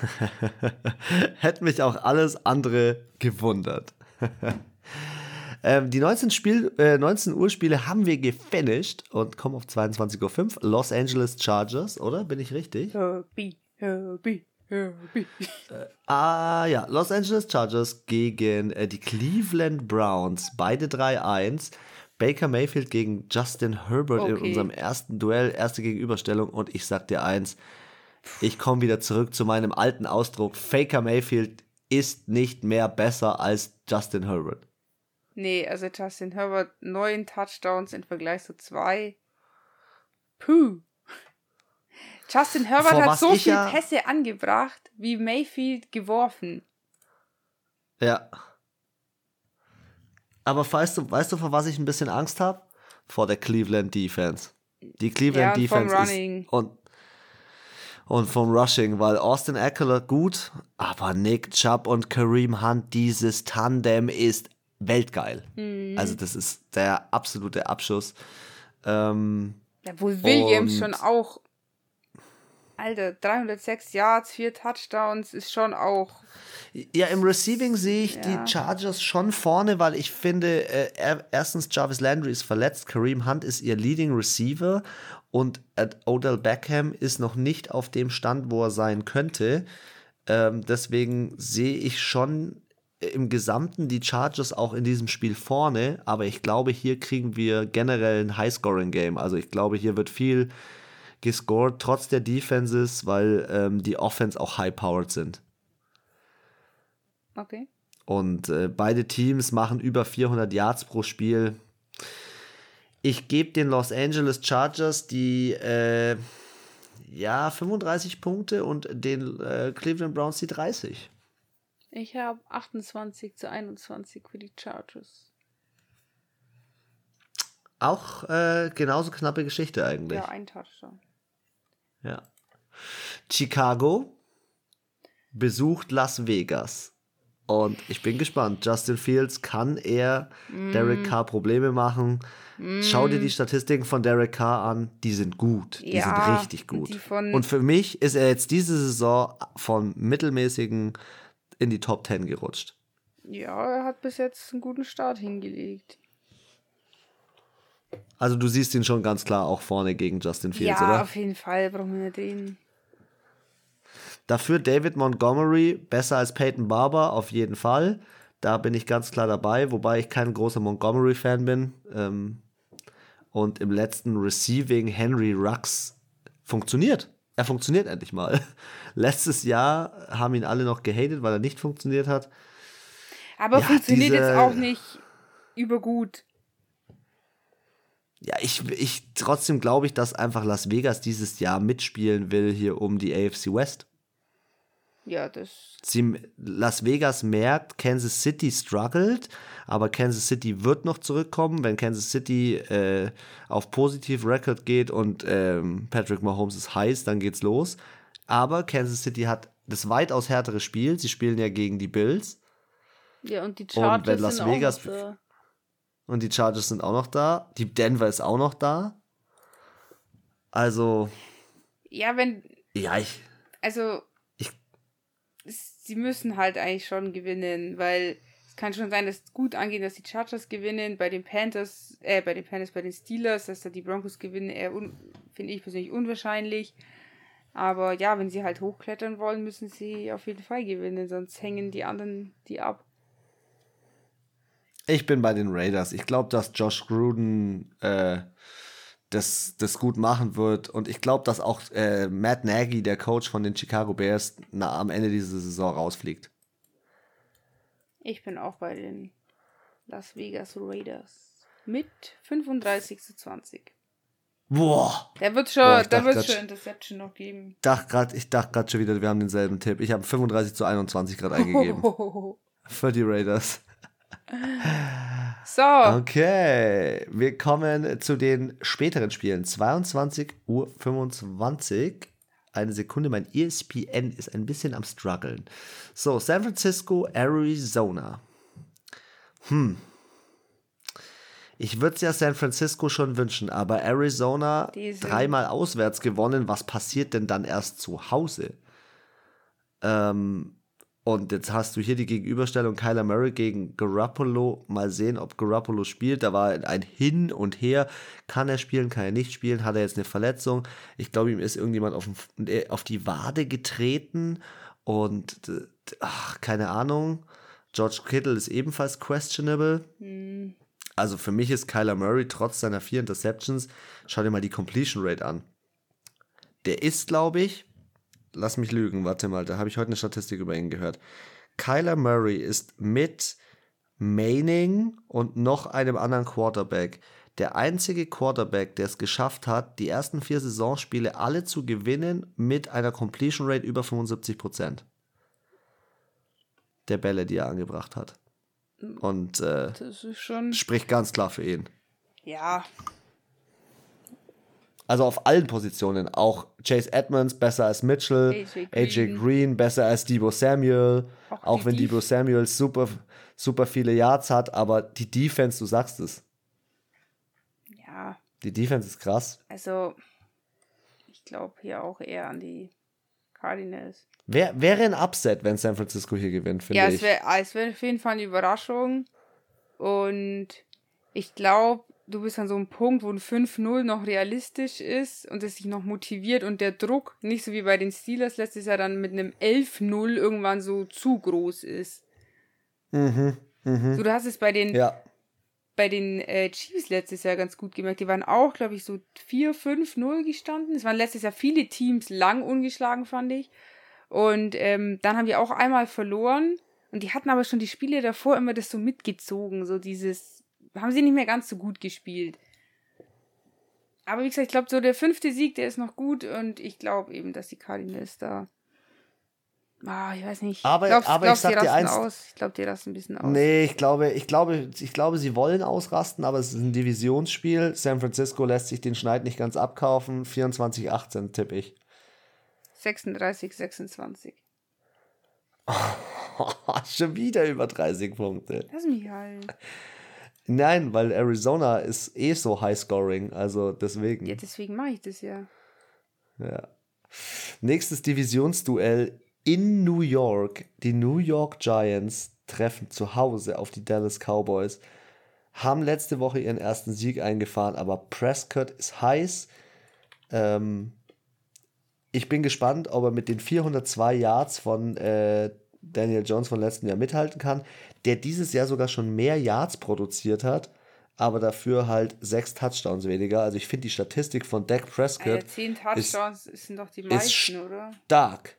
Speaker 1: Hätte mich auch alles andere gewundert. ähm, die 19, Spiel, äh, 19 Uhr Spiele haben wir gefinisht und kommen auf 22.05 Uhr. Los Angeles Chargers, oder? Bin ich richtig?
Speaker 2: Herbie, Herbie, Herbie.
Speaker 1: Äh, ah ja, Los Angeles Chargers gegen äh, die Cleveland Browns. Beide 3-1. Baker Mayfield gegen Justin Herbert okay. in unserem ersten Duell, erste Gegenüberstellung. Und ich sag dir eins, ich komme wieder zurück zu meinem alten Ausdruck. Faker Mayfield ist nicht mehr besser als Justin Herbert.
Speaker 2: Nee, also Justin Herbert neun Touchdowns im Vergleich zu zwei. Puh. Justin Herbert Vor hat so viele ja Pässe angebracht, wie Mayfield geworfen.
Speaker 1: Ja. Aber weißt du, weißt du, vor was ich ein bisschen Angst habe? Vor der Cleveland Defense. Die Cleveland ja, Defense ist und und vom Rushing, weil Austin Eckler gut, aber Nick Chubb und Kareem Hunt, dieses Tandem ist weltgeil. Mhm. Also das ist der absolute Abschuss. Ähm,
Speaker 2: ja, wo Williams schon auch, Alter, 306 Yards, vier Touchdowns ist schon auch.
Speaker 1: Ja, im Receiving sehe ich ja. die Chargers schon vorne, weil ich finde, äh, erstens Jarvis Landry ist verletzt, Kareem Hunt ist ihr Leading Receiver und Odell Beckham ist noch nicht auf dem Stand, wo er sein könnte. Ähm, deswegen sehe ich schon im Gesamten die Chargers auch in diesem Spiel vorne, aber ich glaube, hier kriegen wir generell ein High-Scoring-Game. Also ich glaube, hier wird viel gescored, trotz der Defenses, weil ähm, die Offense auch high-powered sind.
Speaker 2: Okay.
Speaker 1: Und äh, beide Teams machen über 400 Yards pro Spiel. Ich gebe den Los Angeles Chargers die äh, ja 35 Punkte und den äh, Cleveland Browns die 30.
Speaker 2: Ich habe 28 zu 21 für die Chargers.
Speaker 1: Auch äh, genauso knappe Geschichte eigentlich.
Speaker 2: Ja, ein Touchdown.
Speaker 1: Ja. Chicago besucht Las Vegas. Und ich bin gespannt. Justin Fields, kann er mm. Derek Carr Probleme machen? Mm. Schau dir die Statistiken von Derek Carr an. Die sind gut. Die ja, sind richtig gut. Und für mich ist er jetzt diese Saison von mittelmäßigen in die Top 10 gerutscht.
Speaker 2: Ja, er hat bis jetzt einen guten Start hingelegt.
Speaker 1: Also du siehst ihn schon ganz klar auch vorne gegen Justin Fields,
Speaker 2: ja,
Speaker 1: oder?
Speaker 2: Ja, auf jeden Fall. Brauchen wir nicht reden.
Speaker 1: Dafür David Montgomery besser als Peyton Barber, auf jeden Fall. Da bin ich ganz klar dabei, wobei ich kein großer Montgomery-Fan bin. Ähm, und im letzten Receiving Henry Rux funktioniert. Er funktioniert endlich mal. Letztes Jahr haben ihn alle noch gehatet, weil er nicht funktioniert hat.
Speaker 2: Aber ja, funktioniert diese, jetzt auch nicht übergut.
Speaker 1: Ja, ich, ich trotzdem glaube ich, dass einfach Las Vegas dieses Jahr mitspielen will hier um die AFC West.
Speaker 2: Ja, das.
Speaker 1: Sie, Las Vegas merkt, Kansas City struggelt, aber Kansas City wird noch zurückkommen, wenn Kansas City äh, auf positiv Record geht und ähm, Patrick Mahomes ist heiß, dann geht's los. Aber Kansas City hat das weitaus härtere Spiel. Sie spielen ja gegen die Bills.
Speaker 2: Ja, und die Chargers und wenn Las sind Vegas auch noch da.
Speaker 1: Und die Chargers sind auch noch da. Die Denver ist auch noch da. Also.
Speaker 2: Ja, wenn.
Speaker 1: Ja, ich.
Speaker 2: Also sie müssen halt eigentlich schon gewinnen, weil es kann schon sein, dass es gut angeht, dass die Chargers gewinnen. Bei den Panthers, äh, bei den Panthers, bei den Steelers, dass da die Broncos gewinnen, eher finde ich persönlich unwahrscheinlich. Aber ja, wenn sie halt hochklettern wollen, müssen sie auf jeden Fall gewinnen, sonst hängen die anderen die ab.
Speaker 1: Ich bin bei den Raiders. Ich glaube, dass Josh Gruden äh, das, das gut machen wird. Und ich glaube, dass auch äh, Matt Nagy, der Coach von den Chicago Bears, na, am Ende dieser Saison rausfliegt.
Speaker 2: Ich bin auch bei den Las Vegas Raiders. Mit 35 zu 20.
Speaker 1: Boah.
Speaker 2: Der wird schon, Boah, da wird schon Interception noch geben.
Speaker 1: Dacht grad, ich dachte gerade schon wieder, wir haben denselben Tipp. Ich habe 35 zu 21 gerade eingegeben. Für die Raiders.
Speaker 2: So.
Speaker 1: Okay, wir kommen zu den späteren Spielen. 22.25 Uhr. Eine Sekunde, mein ESPN ist ein bisschen am struggeln. So, San Francisco, Arizona. Hm. Ich würde es ja San Francisco schon wünschen, aber Arizona dreimal auswärts gewonnen. Was passiert denn dann erst zu Hause? Ähm, und jetzt hast du hier die Gegenüberstellung Kyler Murray gegen Garoppolo. Mal sehen, ob Garoppolo spielt. Da war ein Hin und Her. Kann er spielen, kann er nicht spielen? Hat er jetzt eine Verletzung? Ich glaube, ihm ist irgendjemand auf, äh, auf die Wade getreten. Und ach, keine Ahnung. George Kittle ist ebenfalls questionable. Mhm. Also für mich ist Kyler Murray trotz seiner vier Interceptions, schau dir mal die Completion Rate an. Der ist, glaube ich, lass mich lügen, warte mal, da habe ich heute eine Statistik über ihn gehört. Kyler Murray ist mit Manning und noch einem anderen Quarterback der einzige Quarterback, der es geschafft hat, die ersten vier Saisonspiele alle zu gewinnen mit einer Completion Rate über 75%. Der Bälle, die er angebracht hat. Und äh, spricht ganz klar für ihn.
Speaker 2: Ja.
Speaker 1: Also auf allen Positionen. Auch Chase Edmonds besser als Mitchell, AJ Green, AJ Green besser als Debo Samuel. Auch, auch wenn Debo Samuel super, super viele Yards hat, aber die Defense, du sagst es.
Speaker 2: Ja.
Speaker 1: Die Defense ist krass.
Speaker 2: Also, ich glaube hier auch eher an die Cardinals.
Speaker 1: Wär, wäre ein Upset, wenn San Francisco hier gewinnt, finde
Speaker 2: ja,
Speaker 1: ich.
Speaker 2: Ja, es wäre wär auf jeden Fall eine Überraschung. Und ich glaube, du bist an so einem Punkt, wo ein 5-0 noch realistisch ist und es sich noch motiviert und der Druck nicht so wie bei den Steelers letztes Jahr dann mit einem 11-0 irgendwann so zu groß ist.
Speaker 1: Mhm, mhm.
Speaker 2: So, du hast es bei den,
Speaker 1: ja.
Speaker 2: bei den äh, Chiefs letztes Jahr ganz gut gemerkt. Die waren auch, glaube ich, so 4-5-0 gestanden. Es waren letztes Jahr viele Teams lang ungeschlagen, fand ich. Und ähm, dann haben die auch einmal verloren. Und die hatten aber schon die Spiele davor immer das so mitgezogen. So dieses, haben sie nicht mehr ganz so gut gespielt. Aber wie gesagt, ich glaube, so der fünfte Sieg, der ist noch gut. Und ich glaube eben, dass die Cardinals da. Ah, ich weiß nicht.
Speaker 1: Aber, glaubst, aber glaubst, ich sag dir eins.
Speaker 2: Aus? Ich glaube, die rasten ein bisschen aus.
Speaker 1: Nee, ich glaube, ich glaube, ich glaube, sie wollen ausrasten, aber es ist ein Divisionsspiel. San Francisco lässt sich den Schneid nicht ganz abkaufen. 24-18 tippe ich.
Speaker 2: 36, 26.
Speaker 1: Schon wieder über 30 Punkte.
Speaker 2: Lass mich halt.
Speaker 1: Nein, weil Arizona ist eh so high-scoring, also deswegen.
Speaker 2: Ja, deswegen mache ich das ja.
Speaker 1: Ja. Nächstes Divisionsduell in New York. Die New York Giants treffen zu Hause auf die Dallas Cowboys. Haben letzte Woche ihren ersten Sieg eingefahren, aber Prescott ist heiß. Ähm, ich bin gespannt, ob er mit den 402 Yards von äh, Daniel Jones von letztem Jahr mithalten kann, der dieses Jahr sogar schon mehr Yards produziert hat, aber dafür halt sechs Touchdowns weniger. Also ich finde die Statistik von Dak Prescott.
Speaker 2: Ja, zehn Touchdowns ist, sind doch die meisten, oder?
Speaker 1: Stark.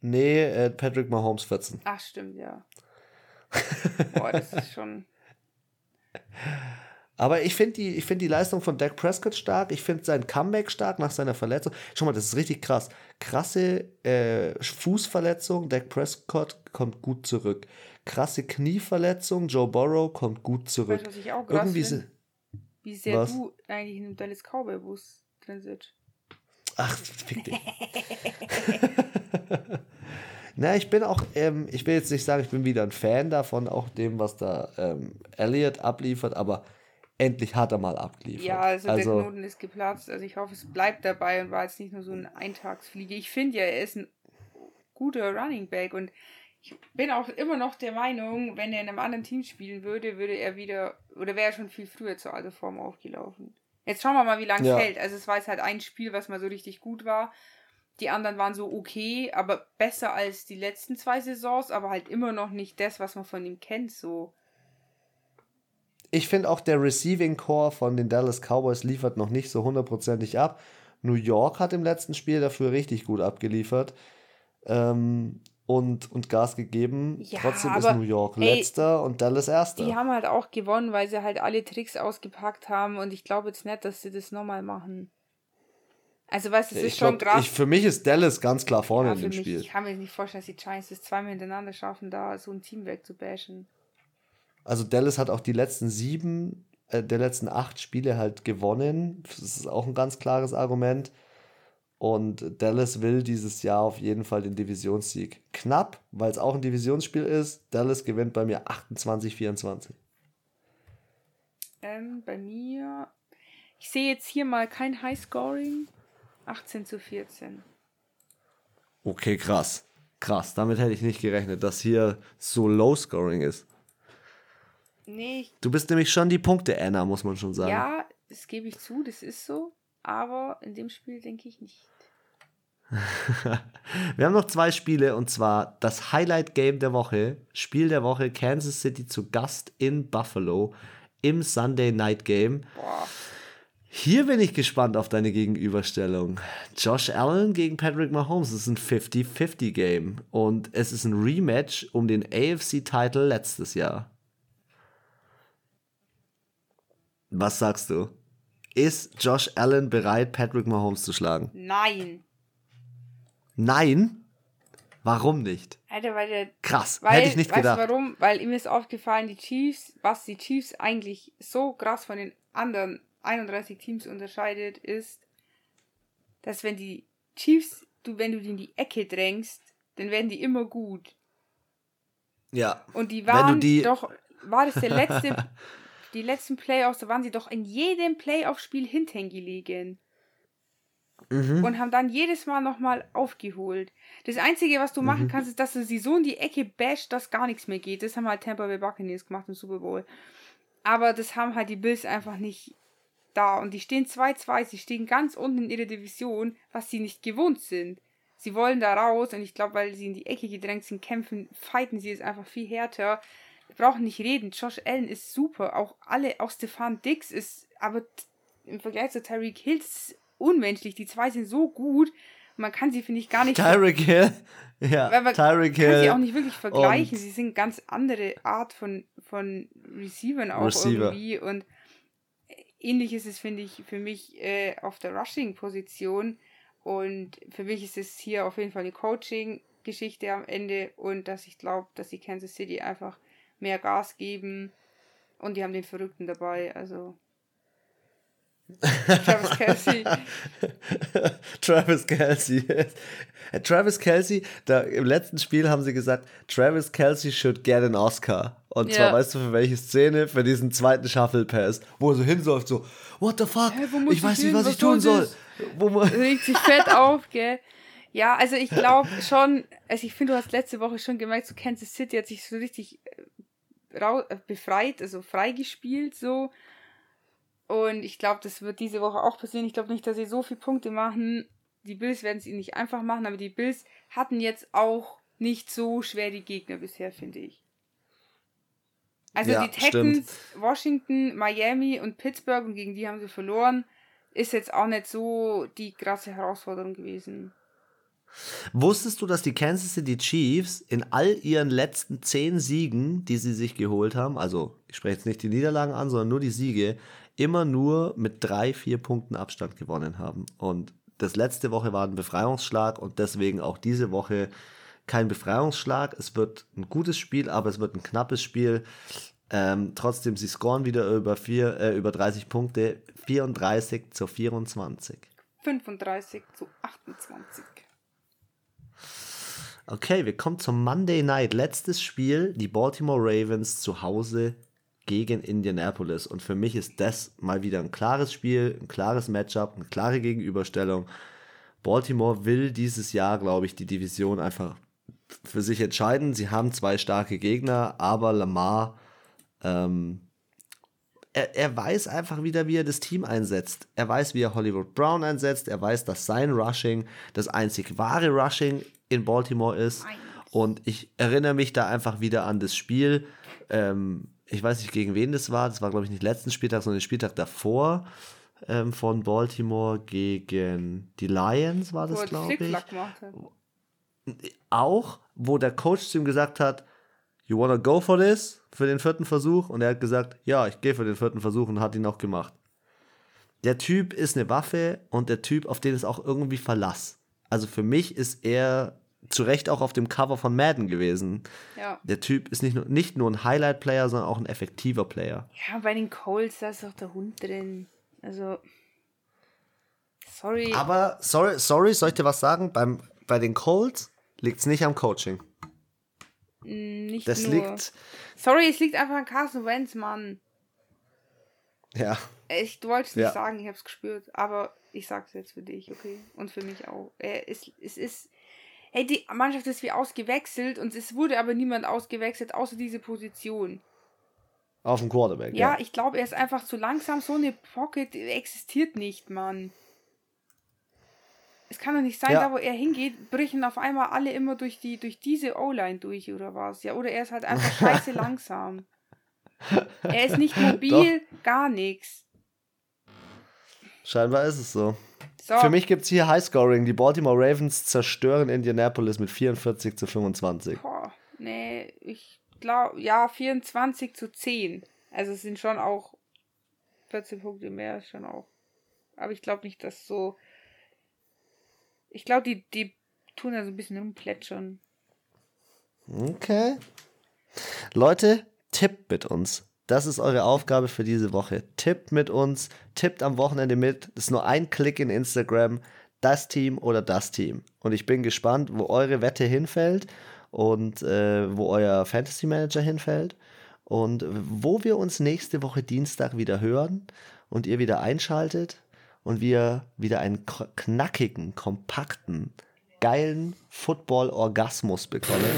Speaker 1: Nee, äh, Patrick Mahomes 14.
Speaker 2: Ach, stimmt, ja. Boah, das ist schon.
Speaker 1: Aber ich finde die, find die Leistung von Dak Prescott stark. Ich finde sein Comeback stark nach seiner Verletzung. Schau mal, das ist richtig krass. Krasse äh, Fußverletzung. Dak Prescott kommt gut zurück. Krasse Knieverletzung. Joe Burrow kommt gut zurück. Weißt,
Speaker 2: was ich auch krass Irgendwie find, Wie sehr was? du eigentlich in einem Dallas Cowboy-Bus drin sitzt.
Speaker 1: Ach, fick dich. Na, ich bin auch, ähm, ich will jetzt nicht sagen, ich bin wieder ein Fan davon, auch dem, was da ähm, Elliot abliefert, aber endlich hat er mal abgeliefert.
Speaker 2: Ja, also, also, der Knoten ist geplatzt. Also ich hoffe, es bleibt dabei und war jetzt nicht nur so ein Eintagsfliege. Ich finde ja, er ist ein guter Running Back und ich bin auch immer noch der Meinung, wenn er in einem anderen Team spielen würde, würde er wieder, oder wäre er schon viel früher zur alten Form aufgelaufen. Jetzt schauen wir mal, wie lange es ja. hält. Also es war jetzt halt ein Spiel, was mal so richtig gut war. Die anderen waren so okay, aber besser als die letzten zwei Saisons, aber halt immer noch nicht das, was man von ihm kennt, so
Speaker 1: ich finde auch der Receiving Core von den Dallas Cowboys liefert noch nicht so hundertprozentig ab. New York hat im letzten Spiel dafür richtig gut abgeliefert ähm, und, und Gas gegeben. Ja, Trotzdem ist New York ey, letzter und Dallas erster.
Speaker 2: Die haben halt auch gewonnen, weil sie halt alle Tricks ausgepackt haben und ich glaube jetzt nicht, dass sie das nochmal machen. Also, weißt du, es ist schon glaub, krass.
Speaker 1: Ich, für mich ist Dallas ganz klar vorne ja, in dem mich, Spiel.
Speaker 2: Ich kann mir nicht vorstellen, dass die Giants es zweimal hintereinander schaffen, da so ein Team wegzubashen.
Speaker 1: Also Dallas hat auch die letzten sieben äh, der letzten acht Spiele halt gewonnen. Das ist auch ein ganz klares Argument. Und Dallas will dieses Jahr auf jeden Fall den Divisionssieg. Knapp, weil es auch ein Divisionsspiel ist. Dallas gewinnt bei mir 28-24.
Speaker 2: Ähm, bei mir, ich sehe jetzt hier mal kein Highscoring. 18 zu 14.
Speaker 1: Okay, krass. Krass, damit hätte ich nicht gerechnet, dass hier so Low-Scoring ist.
Speaker 2: Nee.
Speaker 1: Du bist nämlich schon die Punkte-Anna, muss man schon sagen.
Speaker 2: Ja, das gebe ich zu, das ist so. Aber in dem Spiel denke ich nicht.
Speaker 1: Wir haben noch zwei Spiele und zwar das Highlight Game der Woche, Spiel der Woche Kansas City zu Gast in Buffalo im Sunday Night Game.
Speaker 2: Boah.
Speaker 1: Hier bin ich gespannt auf deine Gegenüberstellung. Josh Allen gegen Patrick Mahomes das ist ein 50-50 Game und es ist ein Rematch um den AFC-Title letztes Jahr. Was sagst du? Ist Josh Allen bereit, Patrick Mahomes zu schlagen?
Speaker 2: Nein.
Speaker 1: Nein? Warum nicht?
Speaker 2: Alter, weil der.
Speaker 1: Krass,
Speaker 2: weil,
Speaker 1: hätte ich nicht
Speaker 2: weißt
Speaker 1: gedacht.
Speaker 2: Du warum? Weil ihm ist aufgefallen, die Chiefs, was die Chiefs eigentlich so krass von den anderen 31 Teams unterscheidet, ist, dass wenn die Chiefs, du, wenn du die in die Ecke drängst, dann werden die immer gut.
Speaker 1: Ja.
Speaker 2: Und die waren
Speaker 1: die-
Speaker 2: doch, war das der letzte, die letzten Playoffs, da waren sie doch in jedem Playoff-Spiel hinten gelegen.
Speaker 1: Mhm.
Speaker 2: Und haben dann jedes Mal nochmal aufgeholt. Das Einzige, was du machen kannst, ist, dass du sie so in die Ecke basht, dass gar nichts mehr geht. Das haben halt Tampa Bay Buccaneers gemacht im Super Bowl. Aber das haben halt die Bills einfach nicht da. Und die stehen 2-2, sie stehen ganz unten in ihrer Division, was sie nicht gewohnt sind. Sie wollen da raus und ich glaube, weil sie in die Ecke gedrängt sind, kämpfen, fighten sie es einfach viel härter. Wir brauchen nicht reden. Josh Allen ist super. Auch alle, auch Stefan Dix ist, aber im Vergleich zu Tyreek Hill ist unmenschlich. Die zwei sind so gut. Man kann sie, finde ich, gar nicht.
Speaker 1: Tyreek Hill. Ja,
Speaker 2: weil man
Speaker 1: Tyreek
Speaker 2: kann sie
Speaker 1: Hill.
Speaker 2: auch nicht wirklich vergleichen. Sie sind ganz andere Art von, von Receivern auch
Speaker 1: Receiver.
Speaker 2: irgendwie. Und ähnlich ist es, finde ich, für mich äh, auf der Rushing-Position. Und für mich ist es hier auf jeden Fall eine Coaching-Geschichte am Ende und dass ich glaube, dass die Kansas City einfach mehr Gas geben und die haben den Verrückten dabei. Also Travis Kelsey.
Speaker 1: Travis Kelsey. Travis Kelsey, da im letzten Spiel haben sie gesagt, Travis Kelsey should get an Oscar. Und
Speaker 2: Ja.
Speaker 1: zwar, weißt du, für welche Szene? Für diesen zweiten Shuffle Pass, wo er so hinläuft, so, what the fuck?
Speaker 2: Hä,
Speaker 1: ich weiß
Speaker 2: ich
Speaker 1: nicht, was
Speaker 2: Was
Speaker 1: ich tun
Speaker 2: soll regt sich fett auf, gell? Ja, also ich glaube schon, also ich finde, du hast letzte Woche schon gemerkt, so Kansas City hat sich so richtig äh, äh, befreit, also freigespielt so. Und ich glaube, das wird diese Woche auch passieren. Ich glaube nicht, dass sie so viele Punkte machen. Die Bills werden es ihnen nicht einfach machen, aber die Bills hatten jetzt auch nicht so schwer die Gegner bisher, finde ich. Also
Speaker 1: Ja,
Speaker 2: die Texans, Washington, Miami und Pittsburgh und gegen die haben sie verloren, ist jetzt auch nicht so die krasse Herausforderung gewesen.
Speaker 1: Wusstest du, dass die Kansas City Chiefs in all ihren letzten zehn Siegen, die sie sich geholt haben, also ich spreche jetzt nicht die Niederlagen an, sondern nur die Siege, immer nur mit drei, vier Punkten Abstand gewonnen haben. Und das letzte Woche war ein Befreiungsschlag und deswegen auch diese Woche kein Befreiungsschlag. Es wird ein gutes Spiel, aber es wird ein knappes Spiel. Ähm, trotzdem, sie scoren wieder über, vier, äh, über 30 Punkte, 34 zu 24.
Speaker 2: 35 zu 28.
Speaker 1: Okay, wir kommen zum Monday Night. Letztes Spiel, die Baltimore Ravens zu Hause gegen Indianapolis. Und für mich ist das mal wieder ein klares Spiel, ein klares Matchup, eine klare Gegenüberstellung. Baltimore will dieses Jahr, glaube ich, die Division einfach für sich entscheiden. Sie haben zwei starke Gegner, aber Lamar, ähm, er, er weiß einfach wieder, wie er das Team einsetzt. Er weiß, wie er Hollywood Brown einsetzt. Er weiß, dass sein Rushing das einzig wahre Rushing in Baltimore ist. Und ich erinnere mich da einfach wieder an das Spiel. Ähm, ich weiß nicht, gegen wen das war. Das war, glaube ich, nicht letzten Spieltag, sondern den Spieltag davor ähm, von Baltimore gegen die Lions war das, glaube ich auch, wo der Coach zu ihm gesagt hat, you wanna go for this? Für den vierten Versuch? Und er hat gesagt, ja, ich gehe für den vierten Versuch und hat ihn auch gemacht. Der Typ ist eine Waffe und der Typ, auf den ist auch irgendwie Verlass. Also für mich ist er zu Recht auch auf dem Cover von Madden gewesen.
Speaker 2: Ja.
Speaker 1: Der Typ ist nicht nur, nicht nur ein Highlight-Player, sondern auch ein effektiver Player.
Speaker 2: Ja, bei den Colts, da ist auch der Hund drin. Also, Sorry.
Speaker 1: Aber, sorry, sorry, soll ich dir was sagen? Beim, bei den Colts liegt es nicht am Coaching.
Speaker 2: Mm, Nicht
Speaker 1: Das
Speaker 2: nur.
Speaker 1: liegt,
Speaker 2: Sorry, es liegt einfach an Carson Wentz, Mann.
Speaker 1: ja,
Speaker 2: Ich, du wolltest nicht
Speaker 1: Ja.
Speaker 2: sagen, ich hab's gespürt, aber ich sag's jetzt für dich, okay? Und für mich auch. Er ist, es ist. Hey, die Mannschaft ist wie ausgewechselt und es wurde aber niemand ausgewechselt, außer diese Position.
Speaker 1: auf dem Quarterback.
Speaker 2: Ja,
Speaker 1: Ja,
Speaker 2: ich glaube, er ist einfach zu langsam. So eine Pocket existiert nicht, Mann. Es kann doch nicht sein,
Speaker 1: Ja.
Speaker 2: da wo er hingeht, brechen auf einmal alle immer durch die durch diese O-Line durch oder was. Ja, oder er ist halt einfach scheiße langsam. Er ist nicht mobil, gar nichts.
Speaker 1: Scheinbar ist es so.
Speaker 2: So,
Speaker 1: Für mich gibt es hier Highscoring. Die Baltimore Ravens zerstören Indianapolis mit 44 zu 25.
Speaker 2: boah, nee, ich glaube, ja, 24 zu 10. Also es sind schon auch 14 Punkte mehr, schon auch. Aber ich glaube nicht, dass so. Ich glaube, die, die tun da so ein bisschen rumplätschern.
Speaker 1: Okay. Leute, tippt mit uns. Das ist eure Aufgabe für diese Woche. Tippt mit uns, tippt am Wochenende mit. Das ist nur ein Klick in Instagram. Das Team oder das Team. Und ich bin gespannt, wo eure Wette hinfällt und äh, wo euer Fantasy Manager hinfällt. Und wo wir uns nächste Woche Dienstag wieder hören und ihr wieder einschaltet und wir wieder einen knackigen, kompakten, geilen Football-Orgasmus bekommen.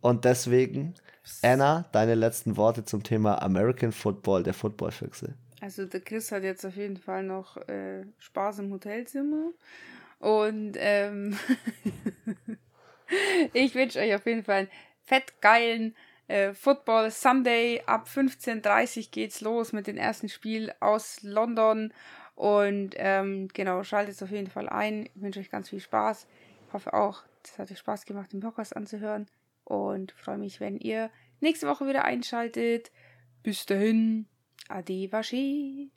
Speaker 1: Und deswegen, Anna, deine letzten Worte zum Thema American Football, der Footballfüchse.
Speaker 2: Also der Chris hat jetzt auf jeden Fall noch äh, Spaß im Hotelzimmer. Und ähm, ich wünsche euch auf jeden Fall einen fettgeilen äh, Football Sunday. Ab 15.30 Uhr geht's los mit dem ersten Spiel aus London. Und ähm, genau, schaltet auf jeden Fall ein. Ich wünsche euch ganz viel Spaß. Ich hoffe auch, es hat euch Spaß gemacht, den Podcast anzuhören. Und freue mich, wenn ihr nächste Woche wieder einschaltet. Bis dahin. Ade, Waschi.